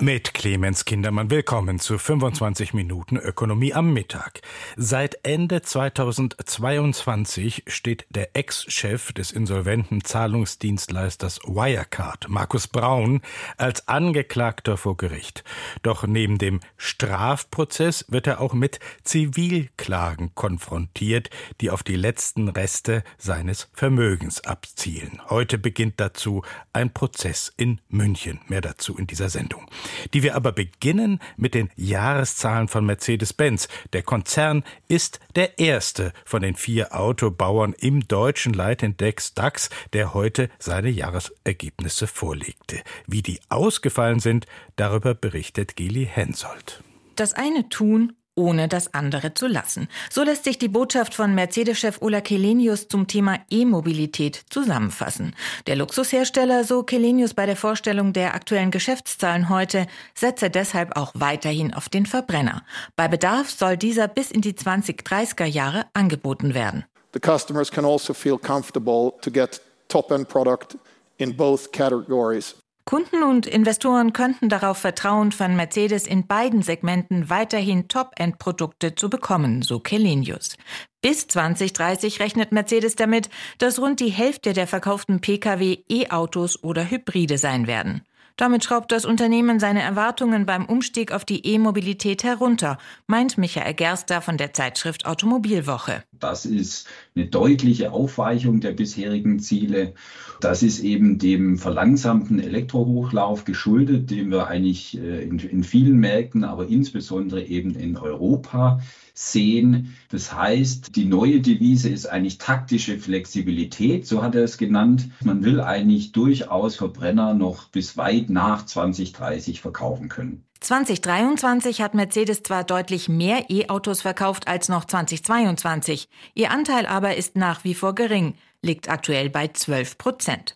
Mit Clemens Kindermann willkommen zu 25 Minuten Ökonomie am Mittag. Seit Ende 2022 steht der Ex-Chef des insolventen Zahlungsdienstleisters Wirecard, Markus Braun, als Angeklagter vor Gericht. Doch neben dem Strafprozess wird er auch mit Zivilklagen konfrontiert, die auf die letzten Reste seines Vermögens abzielen. Heute beginnt dazu ein Prozess in München. Mehr dazu in dieser Sendung die wir aber beginnen mit den Jahreszahlen von Mercedes-Benz. Der Konzern ist der erste von den vier Autobauern im deutschen Leitindex DAX, der heute seine Jahresergebnisse vorlegte. Wie die ausgefallen sind, darüber berichtet Geli Hensoldt. Das eine tun ohne das andere zu lassen. So lässt sich die Botschaft von Mercedes-Chef Ola Kelenius zum Thema E-Mobilität zusammenfassen. Der Luxushersteller, so Kelenius bei der Vorstellung der aktuellen Geschäftszahlen heute, setze deshalb auch weiterhin auf den Verbrenner. Bei Bedarf soll dieser bis in die 2030er Jahre angeboten werden. The customers can also feel comfortable to get top-end product in both categories. Kunden und Investoren könnten darauf vertrauen, von Mercedes in beiden Segmenten weiterhin Top-End-Produkte zu bekommen, so Kelenius. Bis 2030 rechnet Mercedes damit, dass rund die Hälfte der verkauften Pkw E-Autos oder Hybride sein werden. Damit schraubt das Unternehmen seine Erwartungen beim Umstieg auf die E-Mobilität herunter, meint Michael Gerster von der Zeitschrift Automobilwoche. Das ist eine deutliche Aufweichung der bisherigen Ziele. Das ist eben dem verlangsamten Elektrohochlauf geschuldet, den wir eigentlich äh, in, in vielen Märkten, aber insbesondere eben in Europa sehen. Das heißt, die neue Devise ist eigentlich taktische Flexibilität, so hat er es genannt. Man will eigentlich durchaus Verbrenner noch bis weit nach 2030 verkaufen können. 2023 hat Mercedes zwar deutlich mehr E-Autos verkauft als noch 2022, ihr Anteil aber ist nach wie vor gering, liegt aktuell bei 12 Prozent.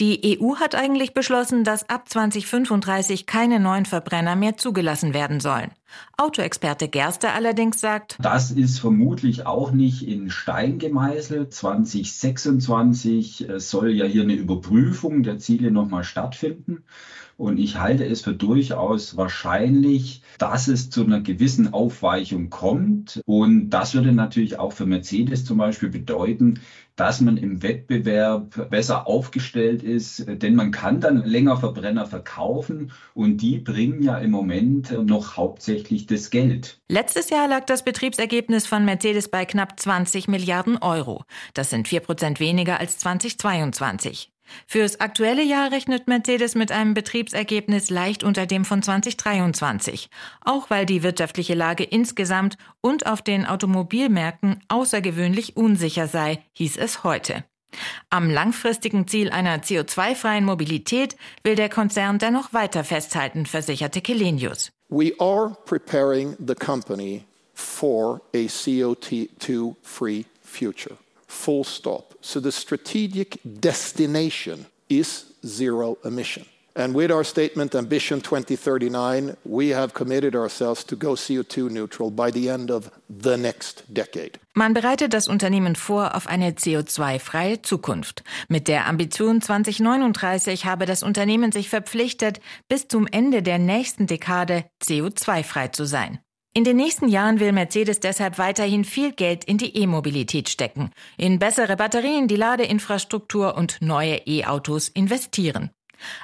Die EU hat eigentlich beschlossen, dass ab 2035 keine neuen Verbrenner mehr zugelassen werden sollen. Autoexperte Gerster allerdings sagt, das ist vermutlich auch nicht in Stein gemeißelt. 2026 äh, soll ja hier eine Überprüfung der Ziele nochmal stattfinden. Und ich halte es für durchaus wahrscheinlich, dass es zu einer gewissen Aufweichung kommt. Und das würde natürlich auch für Mercedes zum Beispiel bedeuten, dass man im Wettbewerb besser aufgestellt ist, denn man kann dann länger Verbrenner verkaufen und die bringen ja im Moment noch hauptsächlich das Geld. Letztes Jahr lag das Betriebsergebnis von Mercedes bei knapp 20 Milliarden Euro. Das sind vier Prozent weniger als 2022. Fürs aktuelle Jahr rechnet Mercedes mit einem Betriebsergebnis leicht unter dem von 2023, auch weil die wirtschaftliche Lage insgesamt und auf den Automobilmärkten außergewöhnlich unsicher sei, hieß es heute. Am langfristigen Ziel einer CO2-freien Mobilität will der Konzern dennoch weiter festhalten, versicherte Kelenius. We are preparing the company for a CO2-free future. Full stop. So the strategic destination is zero emission. And with our statement Ambition 2039, we have committed ourselves to go CO2 neutral by the end of the next decade. Man bereitet das Unternehmen vor auf eine CO2-freie Zukunft. Mit der Ambition 2039 habe das Unternehmen sich verpflichtet, bis zum Ende der nächsten Dekade CO2-frei zu sein. In den nächsten Jahren will Mercedes deshalb weiterhin viel Geld in die E-Mobilität stecken, in bessere Batterien, die Ladeinfrastruktur und neue E-Autos investieren.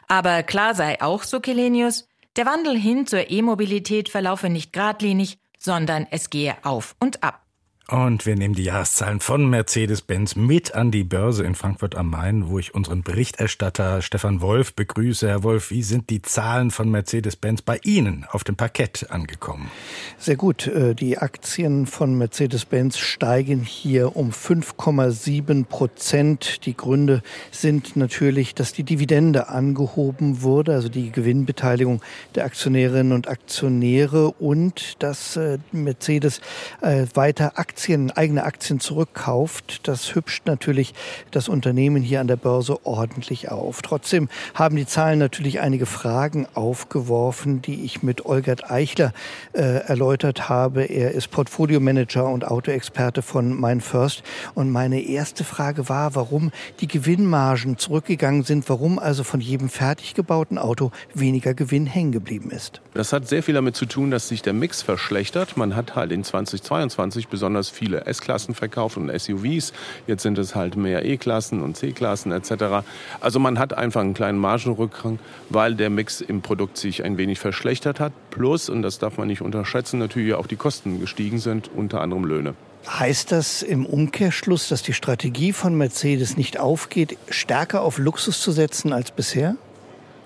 Aber klar sei auch, so Kelenius, der Wandel hin zur E-Mobilität verlaufe nicht geradlinig, sondern es gehe auf und ab. Und wir nehmen die Jahreszahlen von Mercedes-Benz mit an die Börse in Frankfurt am Main, wo ich unseren Berichterstatter Stefan Wolf begrüße. Herr Wolf, wie sind die Zahlen von Mercedes-Benz bei Ihnen auf dem Parkett angekommen? Sehr gut. Äh, die Aktien von Mercedes-Benz steigen hier um 5,7 Prozent. Die Gründe sind natürlich, dass die Dividende angehoben wurde, also die Gewinnbeteiligung der Aktionärinnen und Aktionäre und dass äh, Mercedes äh, weiter Aktien Aktien, eigene Aktien zurückkauft, das hübscht natürlich das Unternehmen hier an der Börse ordentlich auf. Trotzdem haben die Zahlen natürlich einige Fragen aufgeworfen, die ich mit Olgert Eichler äh, erläutert habe. Er ist Portfolio-Manager und Autoexperte von MindFirst. Und meine erste Frage war, warum die Gewinnmargen zurückgegangen sind, warum also von jedem fertig gebauten Auto weniger Gewinn hängen geblieben ist. Das hat sehr viel damit zu tun, dass sich der Mix verschlechtert. Man hat halt in 2022 besonders viele S-Klassen verkauft und SUVs. Jetzt sind es halt mehr E-Klassen und C-Klassen etc. Also man hat einfach einen kleinen Margenrückgang, weil der Mix im Produkt sich ein wenig verschlechtert hat. Plus, und das darf man nicht unterschätzen, natürlich auch die Kosten gestiegen sind, unter anderem Löhne. Heißt das im Umkehrschluss, dass die Strategie von Mercedes nicht aufgeht, stärker auf Luxus zu setzen als bisher?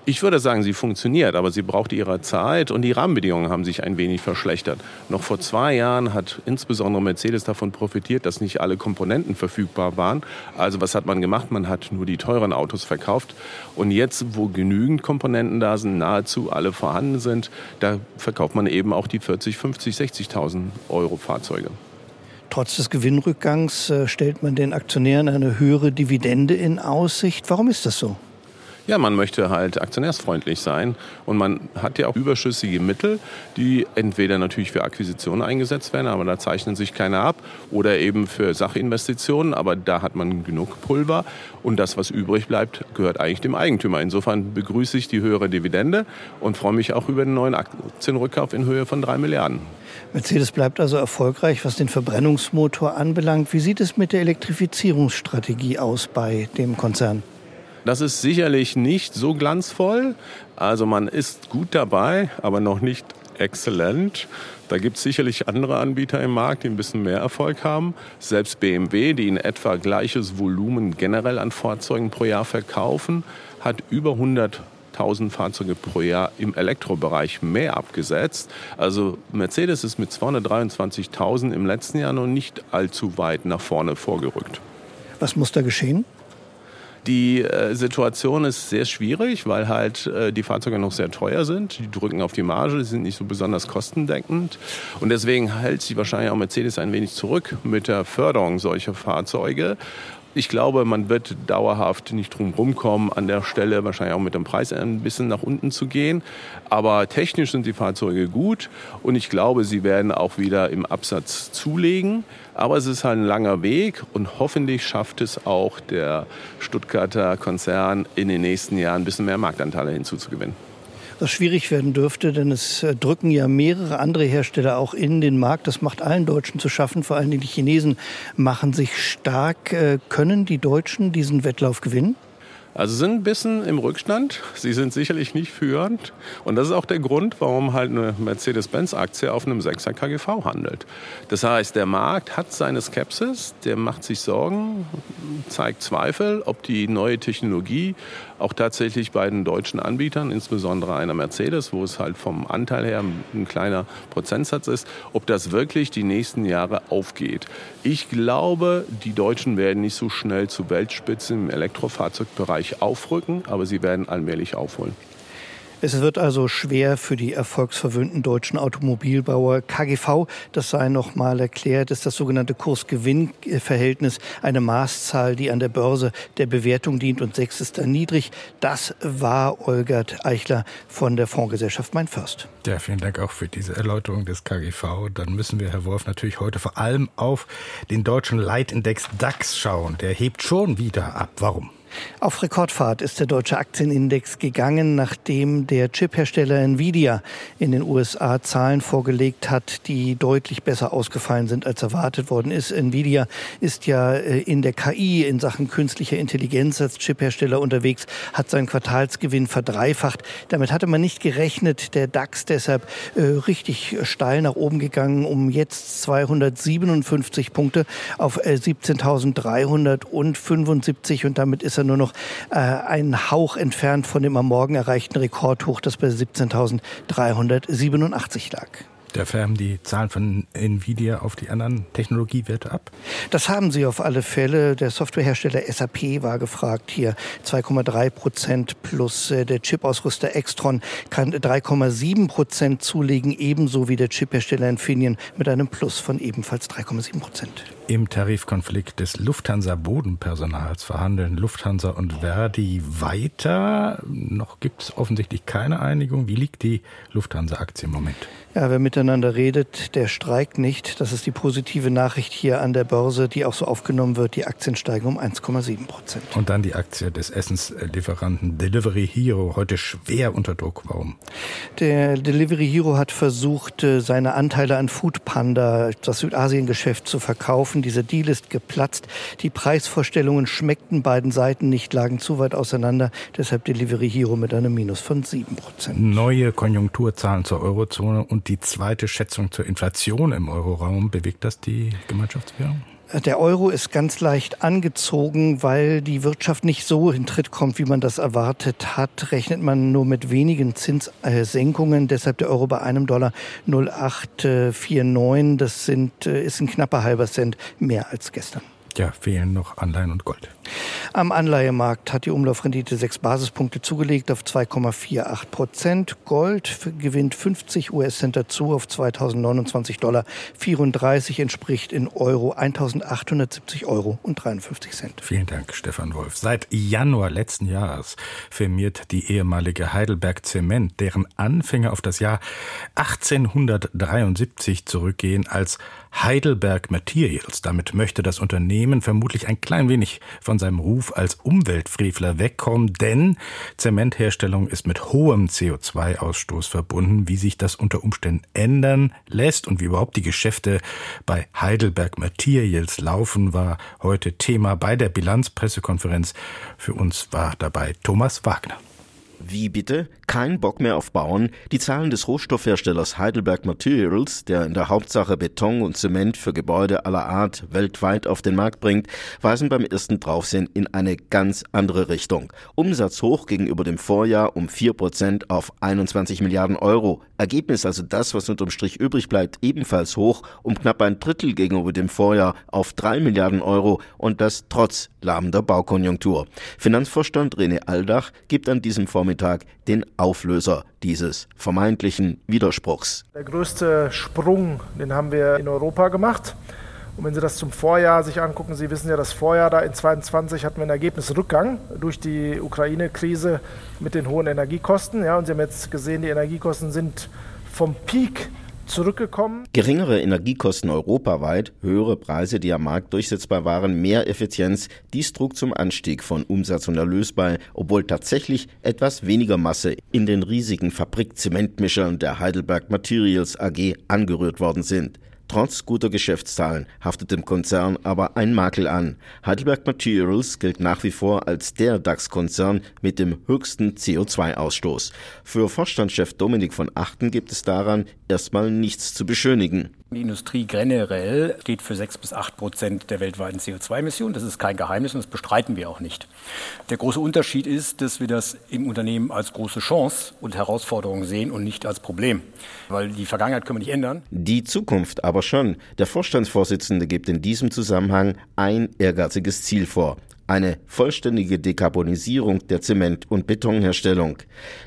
Ich würde sagen, sie funktioniert, aber sie braucht ihre Zeit und die Rahmenbedingungen haben sich ein wenig verschlechtert. Noch vor zwei Jahren hat insbesondere Mercedes davon profitiert, dass nicht alle Komponenten verfügbar waren. Also was hat man gemacht? Man hat nur die teuren Autos verkauft. Und jetzt, wo genügend Komponenten da sind, nahezu alle vorhanden sind, da verkauft man eben auch die 40, 50, 60.000 Euro Fahrzeuge. Trotz des Gewinnrückgangs äh, stellt man den Aktionären eine höhere Dividende in Aussicht. Warum ist das so? Ja, man möchte halt aktionärsfreundlich sein und man hat ja auch überschüssige Mittel, die entweder natürlich für Akquisitionen eingesetzt werden, aber da zeichnen sich keine ab, oder eben für Sachinvestitionen, aber da hat man genug Pulver und das, was übrig bleibt, gehört eigentlich dem Eigentümer. Insofern begrüße ich die höhere Dividende und freue mich auch über den neuen Aktienrückkauf in Höhe von drei Milliarden. Mercedes bleibt also erfolgreich, was den Verbrennungsmotor anbelangt. Wie sieht es mit der Elektrifizierungsstrategie aus bei dem Konzern? Das ist sicherlich nicht so glanzvoll. Also man ist gut dabei, aber noch nicht exzellent. Da gibt es sicherlich andere Anbieter im Markt, die ein bisschen mehr Erfolg haben. Selbst BMW, die in etwa gleiches Volumen generell an Fahrzeugen pro Jahr verkaufen, hat über 100 1000 Fahrzeuge pro Jahr im Elektrobereich mehr abgesetzt. Also Mercedes ist mit 223.000 im letzten Jahr noch nicht allzu weit nach vorne vorgerückt. Was muss da geschehen? Die äh, Situation ist sehr schwierig, weil halt äh, die Fahrzeuge noch sehr teuer sind. Die drücken auf die Marge, die sind nicht so besonders kostendeckend. Und deswegen hält sich wahrscheinlich auch Mercedes ein wenig zurück mit der Förderung solcher Fahrzeuge. Ich glaube, man wird dauerhaft nicht drum rumkommen, an der Stelle wahrscheinlich auch mit dem Preis ein bisschen nach unten zu gehen. Aber technisch sind die Fahrzeuge gut und ich glaube, sie werden auch wieder im Absatz zulegen. Aber es ist halt ein langer Weg und hoffentlich schafft es auch der Stuttgarter Konzern in den nächsten Jahren ein bisschen mehr Marktanteile hinzuzugewinnen was schwierig werden dürfte, denn es äh, drücken ja mehrere andere Hersteller auch in den Markt. Das macht allen Deutschen zu schaffen, vor allem die Chinesen machen sich stark. Äh, können die Deutschen diesen Wettlauf gewinnen? Also sind ein bisschen im Rückstand. Sie sind sicherlich nicht führend. Und das ist auch der Grund, warum halt eine Mercedes-Benz-Aktie auf einem 6er KGV handelt. Das heißt, der Markt hat seine Skepsis, der macht sich Sorgen, zeigt Zweifel, ob die neue Technologie auch tatsächlich bei den deutschen Anbietern, insbesondere einer Mercedes, wo es halt vom Anteil her ein kleiner Prozentsatz ist, ob das wirklich die nächsten Jahre aufgeht. Ich glaube, die Deutschen werden nicht so schnell zu Weltspitze im Elektrofahrzeugbereich aufrücken, aber sie werden allmählich aufholen. Es wird also schwer für die erfolgsverwöhnten deutschen Automobilbauer. KGV, das sei noch mal erklärt, ist das sogenannte Kurs-Gewinn-Verhältnis, eine Maßzahl, die an der Börse der Bewertung dient und sechs ist dann niedrig. Das war Olgert Eichler von der Fondsgesellschaft Mein First. Ja, vielen Dank auch für diese Erläuterung des KGV. Dann müssen wir, Herr Wolf, natürlich heute vor allem auf den deutschen Leitindex DAX schauen. Der hebt schon wieder ab. Warum? Auf Rekordfahrt ist der deutsche Aktienindex gegangen, nachdem der Chiphersteller Nvidia in den USA Zahlen vorgelegt hat, die deutlich besser ausgefallen sind, als erwartet worden ist. Nvidia ist ja äh, in der KI in Sachen künstlicher Intelligenz als Chiphersteller unterwegs, hat seinen Quartalsgewinn verdreifacht. Damit hatte man nicht gerechnet. Der DAX deshalb äh, richtig steil nach oben gegangen, um jetzt 257 Punkte auf äh, 17.375 und damit ist er nur noch äh, einen Hauch entfernt von dem am Morgen erreichten Rekordhoch, das bei 17.387 lag. Da färben die Zahlen von Nvidia auf die anderen Technologiewerte ab? Das haben sie auf alle Fälle. Der Softwarehersteller SAP war gefragt hier 2,3 Prozent plus äh, der Chipausrüster Extron kann 3,7 Prozent zulegen, ebenso wie der Chiphersteller Infineon mit einem Plus von ebenfalls 3,7 Prozent. Im Tarifkonflikt des Lufthansa-Bodenpersonals verhandeln Lufthansa und Verdi weiter. Noch gibt es offensichtlich keine Einigung. Wie liegt die Lufthansa-Aktie im Moment? Ja, wer miteinander redet, der streikt nicht. Das ist die positive Nachricht hier an der Börse, die auch so aufgenommen wird. Die Aktien steigen um 1,7 Prozent. Und dann die Aktie des Essenslieferanten Delivery Hero, heute schwer unter Druck. Warum? Der Delivery Hero hat versucht, äh, seine Anteile an Food Panda, das Südasien-Geschäft, zu verkaufen gelaufen. Dieser Deal ist geplatzt. Die Preisvorstellungen schmeckten beiden Seiten nicht, lagen zu weit auseinander. Deshalb Delivery Hero mit einem Minus von 7 Prozent. Neue Konjunkturzahlen zur Eurozone und die zweite Schätzung zur Inflation im Euroraum. Bewegt das die Gemeinschaftswährung? Der Euro ist ganz leicht angezogen, weil die Wirtschaft nicht so in Tritt kommt, wie man das erwartet hat. Rechnet man nur mit wenigen Zinssenkungen. Deshalb der Euro bei einem Dollar 0,849. Das sind, äh, ist ein knapper halber Cent mehr als gestern. Ja, fehlen noch Anleihen und Gold. Am Anleihemarkt hat die Umlaufrendite sechs Basispunkte zugelegt auf 2,48 Prozent. Gold gewinnt 50 US-Cent dazu auf 2029 Dollar 34 entspricht in Euro 1870 Euro und 53 Cent. Vielen Dank, Stefan Wolf. Seit Januar letzten Jahres firmiert die ehemalige Heidelberg Zement, deren Anfänge auf das Jahr 1873 zurückgehen, als Heidelberg Materials. Damit möchte das Unternehmen vermutlich ein klein wenig von seinem Ruf als Umweltfrevler wegkommen, denn Zementherstellung ist mit hohem CO2-Ausstoß verbunden. Wie sich das unter Umständen ändern lässt und wie überhaupt die Geschäfte bei Heidelberg Materials laufen, war heute Thema bei der Bilanzpressekonferenz. Für uns war dabei Thomas Wagner. Wie bitte? Kein Bock mehr auf Bauen? Die Zahlen des Rohstoffherstellers Heidelberg Materials, der in der Hauptsache Beton und Zement für Gebäude aller Art weltweit auf den Markt bringt, weisen beim ersten Draufsehen in eine ganz andere Richtung. Umsatz hoch gegenüber dem Vorjahr um 4% auf 21 Milliarden Euro. Ergebnis also das, was unterm Strich übrig bleibt, ebenfalls hoch um knapp ein Drittel gegenüber dem Vorjahr auf 3 Milliarden Euro und das trotz lahmender Baukonjunktur. Finanzvorstand René Aldach gibt an diesem Vormittag Vormittag den Auflöser dieses vermeintlichen Widerspruchs. Der größte Sprung, den haben wir in Europa gemacht. Und wenn Sie das zum Vorjahr sich angucken, Sie wissen ja, das Vorjahr da in 2022 hatten wir einen Ergebnisrückgang durch die Ukraine-Krise mit den hohen Energiekosten. Ja, und Sie haben jetzt gesehen, die Energiekosten sind vom Peak zurückgekommen. Geringere Energiekosten europaweit, höhere Preise, die am Markt durchsetzbar waren, mehr Effizienz, dies trug zum Anstieg von Umsatz und Erlös bei, obwohl tatsächlich etwas weniger Masse in den riesigen Fabrik-Zementmischern der Heidelberg Materials AG angerührt worden sind. Trotz guter Geschäftszahlen haftet dem Konzern aber ein Makel an. Heidelberg Materials gilt nach wie vor als der DAX-Konzern mit dem höchsten CO2-Ausstoß. Für Vorstandschef Dominik von Achten gibt es daran erstmal nichts zu beschönigen. Die Industrie generell steht für sechs bis acht Prozent der weltweiten CO2-Emissionen. Das ist kein Geheimnis und das bestreiten wir auch nicht. Der große Unterschied ist, dass wir das im Unternehmen als große Chance und Herausforderung sehen und nicht als Problem. Weil die Vergangenheit können wir nicht ändern. Die Zukunft aber schon. Der Vorstandsvorsitzende gibt in diesem Zusammenhang ein ehrgeiziges Ziel vor eine vollständige Dekarbonisierung der Zement- und Betonherstellung.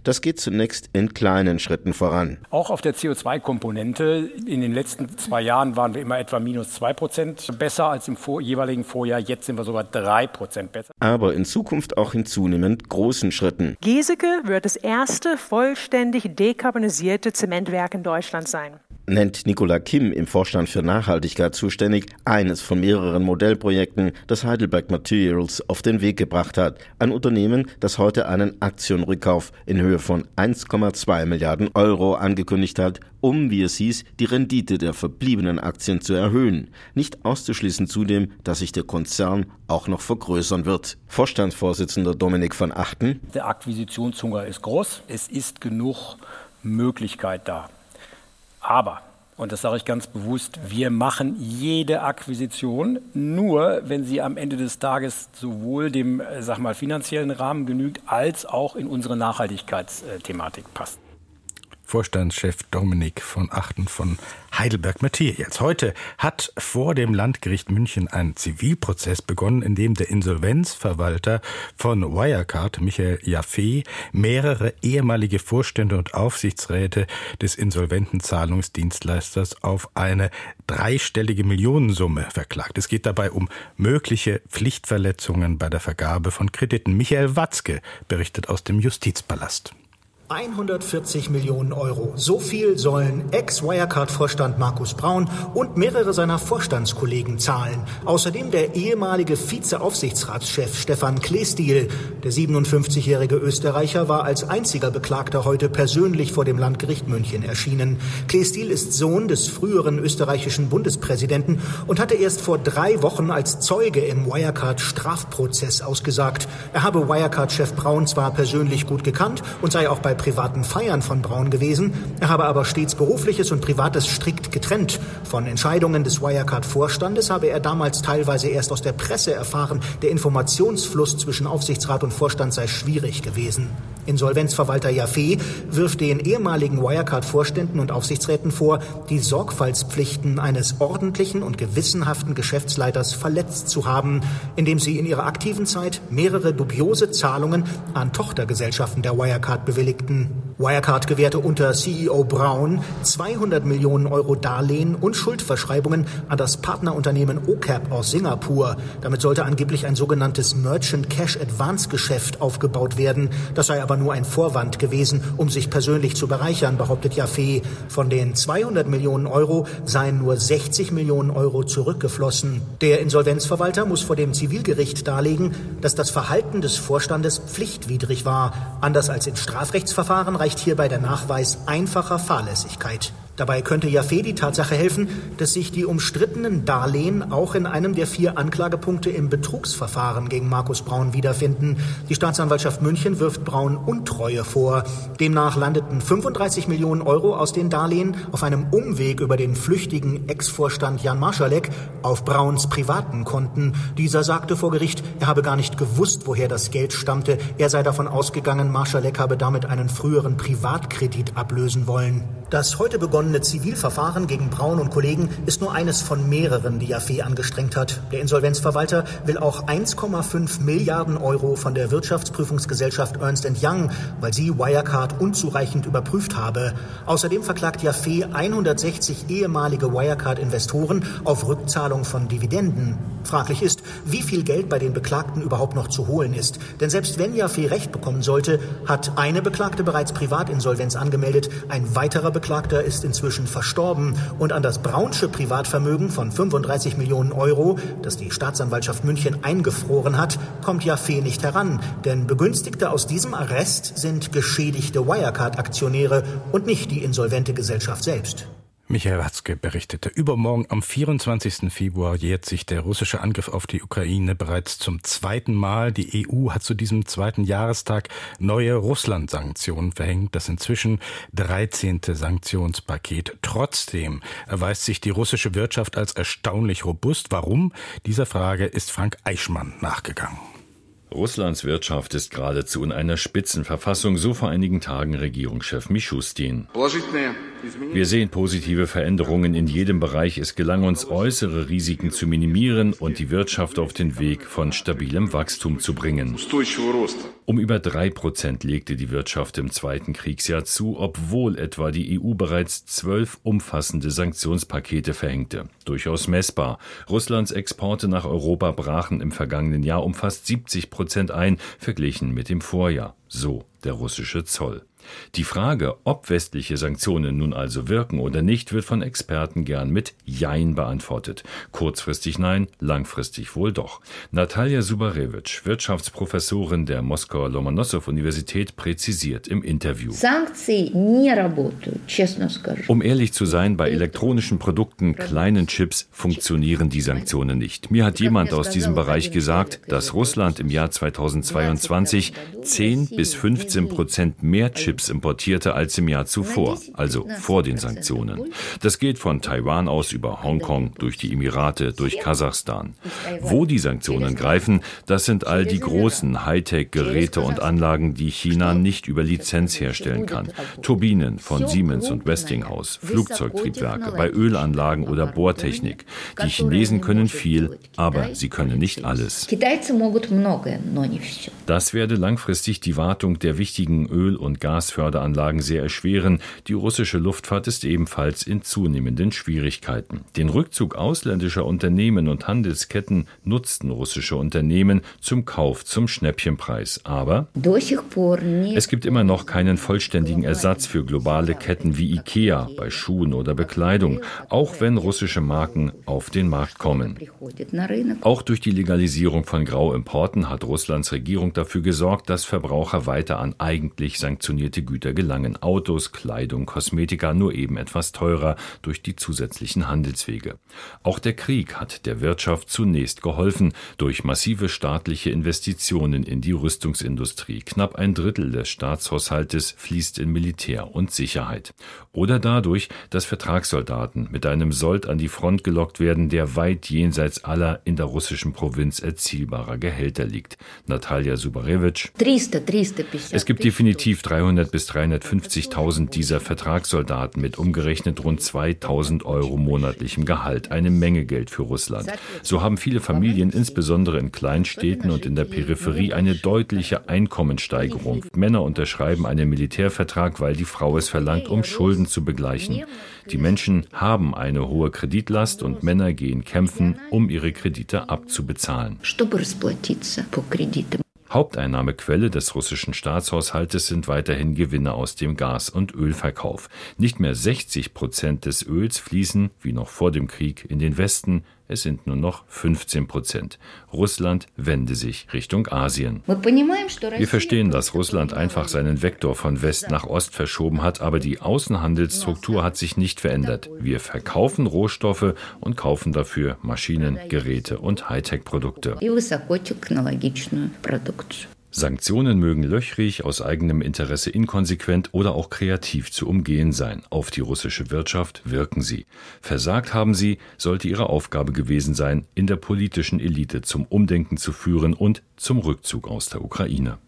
Das geht zunächst in kleinen Schritten voran. Auch auf der CO2-Komponente. In den letzten zwei Jahren waren wir immer etwa minus zwei Prozent besser als im vor jeweiligen Vorjahr. Jetzt sind wir sogar drei Prozent besser. Aber in Zukunft auch in zunehmend großen Schritten. Geseke wird das erste vollständig dekarbonisierte Zementwerk in Deutschland sein nennt Nicola Kim im Vorstand für Nachhaltigkeit zuständig, eines von mehreren Modellprojekten, das Heidelberg Materials auf den Weg gebracht hat. Ein Unternehmen, das heute einen Aktienrückkauf in Höhe von 1,2 Milliarden Euro angekündigt hat, um, wie es hieß, die Rendite der verbliebenen Aktien zu erhöhen. Nicht auszuschließen zudem, dass sich der Konzern auch noch vergrößern wird. Vorstandsvorsitzender Dominik van Achten. Der Akquisitionshunger ist groß. Es ist genug Möglichkeit da. Aber, und das sage ich ganz bewusst, wir machen jede Akquisition nur, wenn sie am Ende des Tages sowohl dem äh, sag mal, finanziellen Rahmen genügt, als auch in unsere Nachhaltigkeitsthematik passt. Vorstandschef Dominik von Achten von Heidelberg Matthias. Heute hat vor dem Landgericht München ein Zivilprozess begonnen, in dem der Insolvenzverwalter von Wirecard, Michael Jaffe, mehrere ehemalige Vorstände und Aufsichtsräte des insolventen Zahlungsdienstleisters auf eine dreistellige Millionensumme verklagt. Es geht dabei um mögliche Pflichtverletzungen bei der Vergabe von Krediten. Michael Watzke berichtet aus dem Justizpalast. 140 Millionen Euro. So viel sollen Ex-Wirecard-Vorstand Markus Braun und mehrere seiner Vorstandskollegen zahlen. Außerdem der ehemalige Vize-Aufsichtsratschef Stefan Kleestiel. Der 57-jährige Österreicher war als einziger Beklagter heute persönlich vor dem Landgericht München erschienen. Kleestiel ist Sohn des früheren österreichischen Bundespräsidenten und hatte erst vor drei Wochen als Zeuge im Wirecard-Strafprozess ausgesagt. Er habe Wirecard-Chef Braun zwar persönlich gut gekannt und sei auch bei privaten Feiern von Braun gewesen. Er habe aber stets berufliches und privates strikt getrennt. Von Entscheidungen des Wirecard-Vorstandes habe er damals teilweise erst aus der Presse erfahren. Der Informationsfluss zwischen Aufsichtsrat und Vorstand sei schwierig gewesen. Insolvenzverwalter Jaffe wirft den ehemaligen Wirecard-Vorständen und Aufsichtsräten vor, die Sorgfaltspflichten eines ordentlichen und gewissenhaften Geschäftsleiters verletzt zu haben, indem sie in ihrer aktiven Zeit mehrere dubiose Zahlungen an Tochtergesellschaften der Wirecard bewilligten. Wirecard gewährte unter CEO Braun 200 Millionen Euro Darlehen und Schuldverschreibungen an das Partnerunternehmen OCAP aus Singapur. Damit sollte angeblich ein sogenanntes Merchant Cash Advance Geschäft aufgebaut werden. Das sei aber nur ein Vorwand gewesen, um sich persönlich zu bereichern, behauptet Jaffe. Von den 200 Millionen Euro seien nur 60 Millionen Euro zurückgeflossen. Der Insolvenzverwalter muss vor dem Zivilgericht darlegen, dass das Verhalten des Vorstandes pflichtwidrig war. Anders als in Strafrechtsverfahren Verfahren reicht hierbei der Nachweis einfacher Fahrlässigkeit. Dabei könnte Jaffe die Tatsache helfen, dass sich die umstrittenen Darlehen auch in einem der vier Anklagepunkte im Betrugsverfahren gegen Markus Braun wiederfinden. Die Staatsanwaltschaft München wirft Braun Untreue vor. Demnach landeten 35 Millionen Euro aus den Darlehen auf einem Umweg über den flüchtigen Ex-Vorstand Jan Marschalek auf Brauns privaten Konten. Dieser sagte vor Gericht, er habe gar nicht gewusst, woher das Geld stammte. Er sei davon ausgegangen, Marschalek habe damit einen früheren Privatkredit ablösen wollen. Das heute begonnene Zivilverfahren gegen Braun und Kollegen ist nur eines von mehreren, die Jaffe angestrengt hat. Der Insolvenzverwalter will auch 1,5 Milliarden Euro von der Wirtschaftsprüfungsgesellschaft Ernst Young, weil sie Wirecard unzureichend überprüft habe. Außerdem verklagt Jaffe 160 ehemalige Wirecard-Investoren auf Rückzahlung von Dividenden. Fraglich ist, wie viel Geld bei den Beklagten überhaupt noch zu holen ist. Denn selbst wenn Jaffe Recht bekommen sollte, hat eine Beklagte bereits Privatinsolvenz angemeldet, ein weiterer Angeklagter ist inzwischen verstorben und an das Braunsche Privatvermögen von 35 Millionen Euro, das die Staatsanwaltschaft München eingefroren hat, kommt Jaffe nicht heran. Denn Begünstigte aus diesem Arrest sind geschädigte Wirecard-Aktionäre und nicht die insolvente Gesellschaft selbst. Michael Watzke berichtete, übermorgen am 24. Februar jährt sich der russische Angriff auf die Ukraine bereits zum zweiten Mal. Die EU hat zu diesem zweiten Jahrestag neue Russland-Sanktionen verhängt, das inzwischen 13. Sanktionspaket. Trotzdem erweist sich die russische Wirtschaft als erstaunlich robust. Warum? Dieser Frage ist Frank Eichmann nachgegangen. Russlands Wirtschaft ist geradezu in einer Spitzenverfassung, so vor einigen Tagen Regierungschef Mischustin. Wir sehen positive Veränderungen in jedem Bereich. Es gelang uns, äußere Risiken zu minimieren und die Wirtschaft auf den Weg von stabilem Wachstum zu bringen. Um über drei Prozent legte die Wirtschaft im zweiten Kriegsjahr zu, obwohl etwa die EU bereits zwölf umfassende Sanktionspakete verhängte. Durchaus messbar. Russlands Exporte nach Europa brachen im vergangenen Jahr um fast 70 Prozent ein, verglichen mit dem Vorjahr. So der russische Zoll. Die Frage, ob westliche Sanktionen nun also wirken oder nicht, wird von Experten gern mit Jein beantwortet. Kurzfristig nein, langfristig wohl doch. Natalia Subarewitsch, Wirtschaftsprofessorin der Moskauer Lomonossow-Universität, präzisiert im Interview. Um ehrlich zu sein, bei elektronischen Produkten, kleinen Chips, funktionieren die Sanktionen nicht. Mir hat jemand aus diesem Bereich gesagt, dass Russland im Jahr 2022 10 bis 15 Prozent mehr Chips Chips importierte als im Jahr zuvor, also vor den Sanktionen. Das geht von Taiwan aus über Hongkong, durch die Emirate, durch Kasachstan. Wo die Sanktionen greifen, das sind all die großen Hightech-Geräte und Anlagen, die China nicht über Lizenz herstellen kann. Turbinen von Siemens und Westinghouse, Flugzeugtriebwerke, bei Ölanlagen oder Bohrtechnik. Die Chinesen können viel, aber sie können nicht alles. Das werde langfristig die Wartung der wichtigen Öl- und Gasförderanlagen sehr erschweren. Die russische Luftfahrt ist ebenfalls in zunehmenden Schwierigkeiten. Den Rückzug ausländischer Unternehmen und Handelsketten nutzten russische Unternehmen zum Kauf zum Schnäppchenpreis. Aber es gibt immer noch keinen vollständigen Ersatz für globale Ketten wie IKEA bei Schuhen oder Bekleidung, auch wenn russische Marken auf den Markt kommen. Auch durch die Legalisierung von Grauimporten hat Russlands Regierung dafür gesorgt, dass Verbraucher weiter an eigentlich sanktionierte Güter gelangen. Autos, Kleidung, Kosmetika nur eben etwas teurer durch die zusätzlichen Handelswege. Auch der Krieg hat der Wirtschaft zunächst geholfen durch massive staatliche Investitionen in die Rüstungsindustrie. Knapp ein Drittel des Staatshaushaltes fließt in Militär und Sicherheit. Oder dadurch, dass Vertragssoldaten mit einem Sold an die Front gelockt werden, der weit jenseits aller in der russischen Provinz erzielbarer Gehälter liegt. Natalia Subarewitsch. Es gibt definitiv 300 bis 350.000 dieser Vertragssoldaten mit umgerechnet rund 2000 Euro monatlichem Gehalt. Eine Menge Geld für Russland. So haben viele Familien, insbesondere in Kleinstädten und in der Peripherie, eine deutliche Einkommenssteigerung. Männer unterschreiben einen Militärvertrag, weil die Frau es verlangt, um Schulden zu begleichen. Die Menschen haben eine hohe Kreditlast und Männer gehen kämpfen, um ihre Kredite abzubezahlen. Haupteinnahmequelle des russischen Staatshaushaltes sind weiterhin Gewinne aus dem Gas- und Ölverkauf. Nicht mehr 60 Prozent des Öls fließen, wie noch vor dem Krieg, in den Westen, es sind nur noch 15 Prozent. Russland wende sich Richtung Asien. Wir verstehen, dass Russland einfach seinen Vektor von West nach Ost verschoben hat, aber die Außenhandelsstruktur hat sich nicht verändert. Wir verkaufen Rohstoffe und kaufen dafür Maschinen, Geräte und Hightech-Produkte. Sanktionen mögen löchrig, aus eigenem Interesse inkonsequent oder auch kreativ zu umgehen sein. Auf die russische Wirtschaft wirken sie. Versagt haben sie, sollte ihre Aufgabe gewesen sein, in der politischen Elite zum Umdenken zu führen und zum Rückzug aus der Ukraine.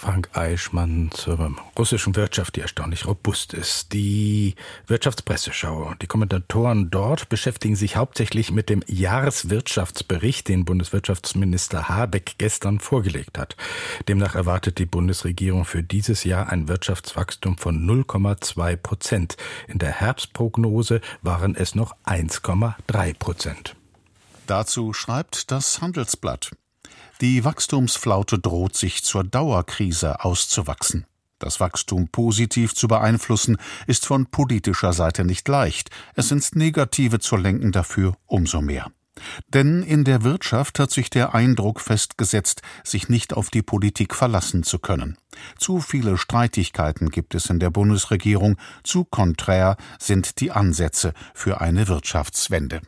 Frank Eichmann zur russischen Wirtschaft, die erstaunlich robust ist. Die Wirtschaftspresseschau, die Kommentatoren dort beschäftigen sich hauptsächlich mit dem Jahreswirtschaftsbericht, den Bundeswirtschaftsminister Habeck gestern vorgelegt hat. Demnach erwartet die Bundesregierung für dieses Jahr ein Wirtschaftswachstum von 0,2 Prozent. In der Herbstprognose waren es noch 1,3 Prozent. Dazu schreibt das Handelsblatt. Die Wachstumsflaute droht sich zur Dauerkrise auszuwachsen. Das Wachstum positiv zu beeinflussen, ist von politischer Seite nicht leicht. Es ins Negative zu lenken dafür umso mehr. Denn in der Wirtschaft hat sich der Eindruck festgesetzt, sich nicht auf die Politik verlassen zu können. Zu viele Streitigkeiten gibt es in der Bundesregierung, zu konträr sind die Ansätze für eine Wirtschaftswende.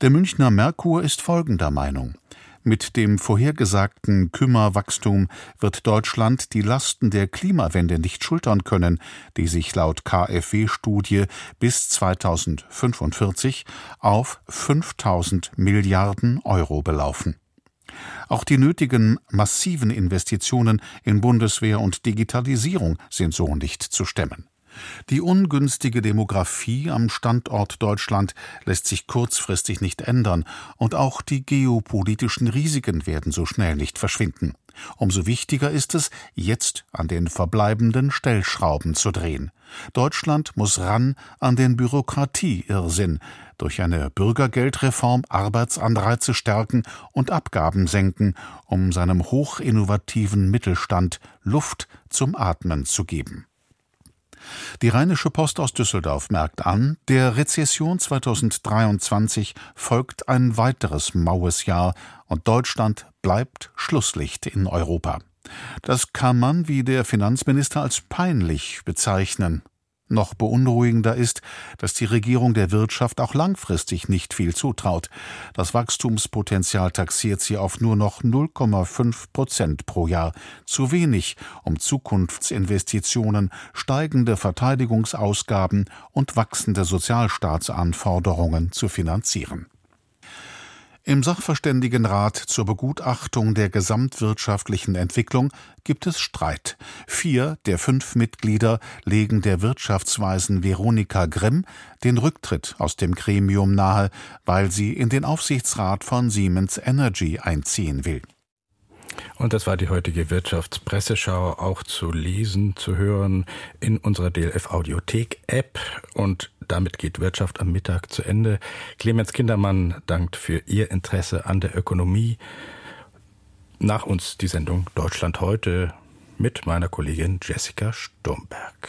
Der Münchner Merkur ist folgender Meinung. Mit dem vorhergesagten Kümmerwachstum wird Deutschland die Lasten der Klimawende nicht schultern können, die sich laut KfW-Studie bis 2045 auf 5000 Milliarden Euro belaufen. Auch die nötigen massiven Investitionen in Bundeswehr und Digitalisierung sind so nicht zu stemmen. Die ungünstige Demografie am Standort Deutschland lässt sich kurzfristig nicht ändern, und auch die geopolitischen Risiken werden so schnell nicht verschwinden. Umso wichtiger ist es, jetzt an den verbleibenden Stellschrauben zu drehen. Deutschland muss ran an den Bürokratieirrsinn, durch eine Bürgergeldreform Arbeitsanreize stärken und Abgaben senken, um seinem hochinnovativen Mittelstand Luft zum Atmen zu geben. Die Rheinische Post aus Düsseldorf merkt an, der Rezession 2023 folgt ein weiteres maues Jahr und Deutschland bleibt Schlusslicht in Europa. Das kann man, wie der Finanzminister, als peinlich bezeichnen. Noch beunruhigender ist, dass die Regierung der Wirtschaft auch langfristig nicht viel zutraut. Das Wachstumspotenzial taxiert sie auf nur noch 0,5 Prozent pro Jahr. Zu wenig, um Zukunftsinvestitionen, steigende Verteidigungsausgaben und wachsende Sozialstaatsanforderungen zu finanzieren. Im Sachverständigenrat zur Begutachtung der gesamtwirtschaftlichen Entwicklung gibt es Streit. Vier der fünf Mitglieder legen der Wirtschaftsweisen Veronika Grimm den Rücktritt aus dem Gremium nahe, weil sie in den Aufsichtsrat von Siemens Energy einziehen will. Und das war die heutige Wirtschaftspresseschau, auch zu lesen, zu hören in unserer DLF Audiothek App. Und damit geht Wirtschaft am Mittag zu Ende. Clemens Kindermann dankt für Ihr Interesse an der Ökonomie. Nach uns die Sendung Deutschland heute mit meiner Kollegin Jessica Sturmberg.